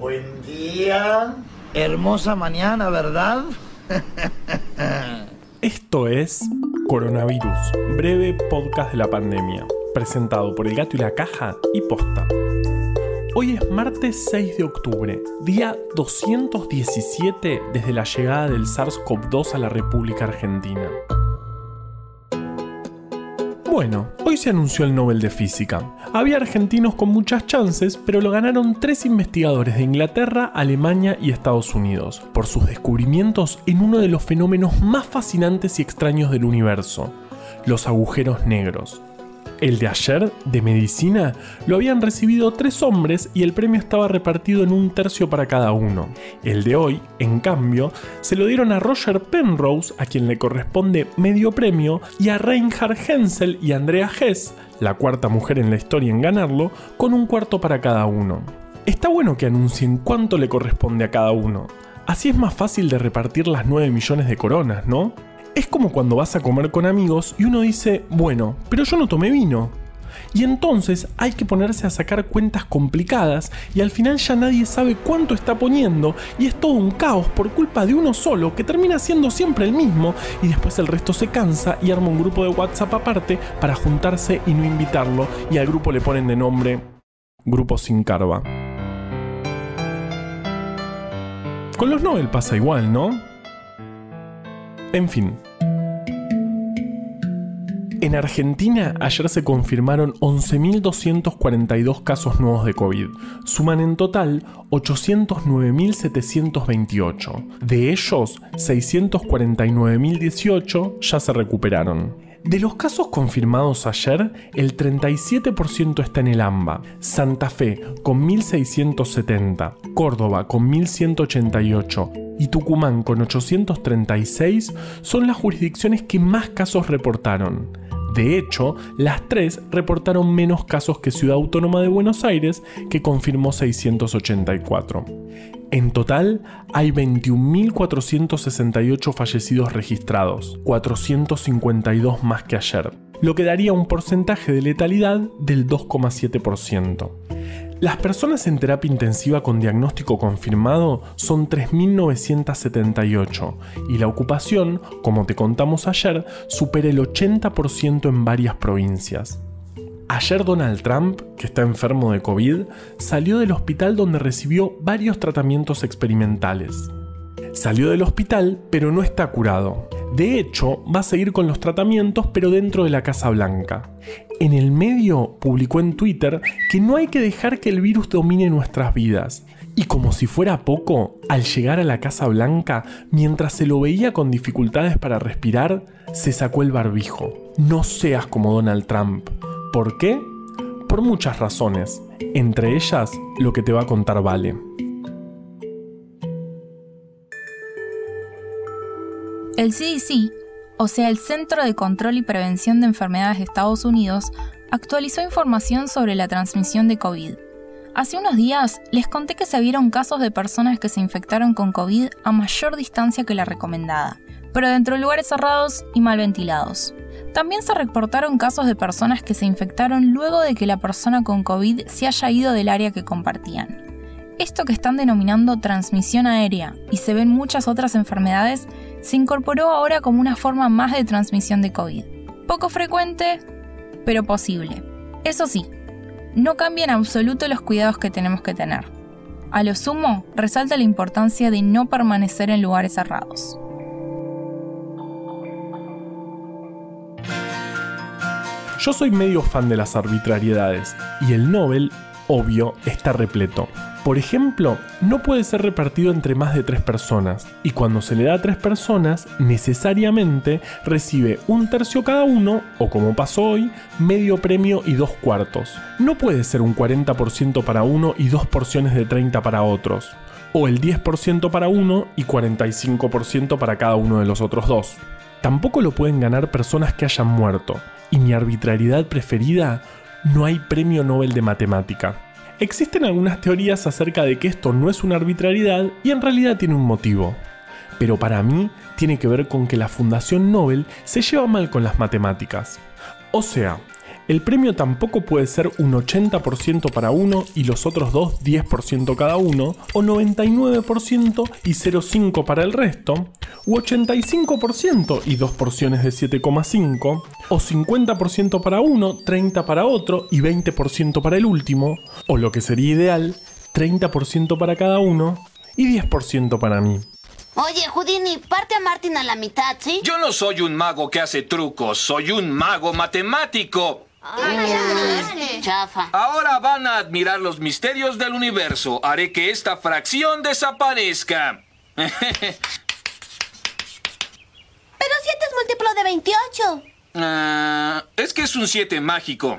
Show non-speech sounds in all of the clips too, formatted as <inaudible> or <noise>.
Buen día. Hermosa mañana, ¿verdad? <laughs> Esto es Coronavirus, breve podcast de la pandemia, presentado por El Gato y la Caja y Posta. Hoy es martes 6 de octubre, día 217 desde la llegada del SARS-CoV-2 a la República Argentina. Bueno, hoy se anunció el Nobel de Física. Había argentinos con muchas chances, pero lo ganaron tres investigadores de Inglaterra, Alemania y Estados Unidos, por sus descubrimientos en uno de los fenómenos más fascinantes y extraños del universo, los agujeros negros. El de ayer, de medicina, lo habían recibido tres hombres y el premio estaba repartido en un tercio para cada uno. El de hoy, en cambio, se lo dieron a Roger Penrose, a quien le corresponde medio premio, y a Reinhard Hensel y Andrea Hess, la cuarta mujer en la historia en ganarlo, con un cuarto para cada uno. Está bueno que anuncien cuánto le corresponde a cada uno. Así es más fácil de repartir las 9 millones de coronas, ¿no? Es como cuando vas a comer con amigos y uno dice, bueno, pero yo no tomé vino. Y entonces hay que ponerse a sacar cuentas complicadas y al final ya nadie sabe cuánto está poniendo y es todo un caos por culpa de uno solo que termina siendo siempre el mismo y después el resto se cansa y arma un grupo de WhatsApp aparte para juntarse y no invitarlo y al grupo le ponen de nombre Grupo Sin Carva. Con los Nobel pasa igual, ¿no? En fin. En Argentina ayer se confirmaron 11.242 casos nuevos de COVID. Suman en total 809.728. De ellos, 649.018 ya se recuperaron. De los casos confirmados ayer, el 37% está en el AMBA, Santa Fe con 1.670, Córdoba con 1.188 y Tucumán con 836 son las jurisdicciones que más casos reportaron. De hecho, las tres reportaron menos casos que Ciudad Autónoma de Buenos Aires, que confirmó 684. En total, hay 21.468 fallecidos registrados, 452 más que ayer, lo que daría un porcentaje de letalidad del 2,7%. Las personas en terapia intensiva con diagnóstico confirmado son 3.978 y la ocupación, como te contamos ayer, supera el 80% en varias provincias. Ayer Donald Trump, que está enfermo de COVID, salió del hospital donde recibió varios tratamientos experimentales. Salió del hospital, pero no está curado. De hecho, va a seguir con los tratamientos, pero dentro de la Casa Blanca. En el medio publicó en Twitter que no hay que dejar que el virus domine nuestras vidas. Y como si fuera poco, al llegar a la Casa Blanca, mientras se lo veía con dificultades para respirar, se sacó el barbijo. No seas como Donald Trump. ¿Por qué? Por muchas razones, entre ellas lo que te va a contar Vale. El CDC, o sea el Centro de Control y Prevención de Enfermedades de Estados Unidos, actualizó información sobre la transmisión de COVID. Hace unos días les conté que se vieron casos de personas que se infectaron con COVID a mayor distancia que la recomendada, pero dentro de lugares cerrados y mal ventilados. También se reportaron casos de personas que se infectaron luego de que la persona con COVID se haya ido del área que compartían. Esto que están denominando transmisión aérea y se ven muchas otras enfermedades se incorporó ahora como una forma más de transmisión de COVID. Poco frecuente, pero posible. Eso sí, no cambia en absoluto los cuidados que tenemos que tener. A lo sumo, resalta la importancia de no permanecer en lugares cerrados. Yo soy medio fan de las arbitrariedades y el Nobel, obvio, está repleto. Por ejemplo, no puede ser repartido entre más de tres personas y cuando se le da a tres personas, necesariamente recibe un tercio cada uno o como pasó hoy, medio premio y dos cuartos. No puede ser un 40% para uno y dos porciones de 30 para otros. O el 10% para uno y 45% para cada uno de los otros dos. Tampoco lo pueden ganar personas que hayan muerto, y mi arbitrariedad preferida, no hay premio Nobel de Matemática. Existen algunas teorías acerca de que esto no es una arbitrariedad y en realidad tiene un motivo. Pero para mí tiene que ver con que la Fundación Nobel se lleva mal con las matemáticas. O sea, El premio tampoco puede ser un 80% para uno y los otros dos 10% cada uno, o 99% y 0,5 para el resto, u 85% y dos porciones de 7,5, o 50% para uno, 30 para otro y 20% para el último, o lo que sería ideal, 30% para cada uno y 10% para mí. Oye, Houdini, parte a Martin a la mitad, ¿sí? Yo no soy un mago que hace trucos, soy un mago matemático. Mm, chafa. Ahora van a admirar los misterios del universo. Haré que esta fracción desaparezca. Pero si es múltiplo de 28. Ah, es que es un 7 mágico.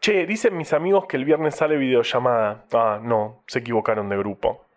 Che, dicen mis amigos que el viernes sale videollamada. Ah, no, se equivocaron de grupo.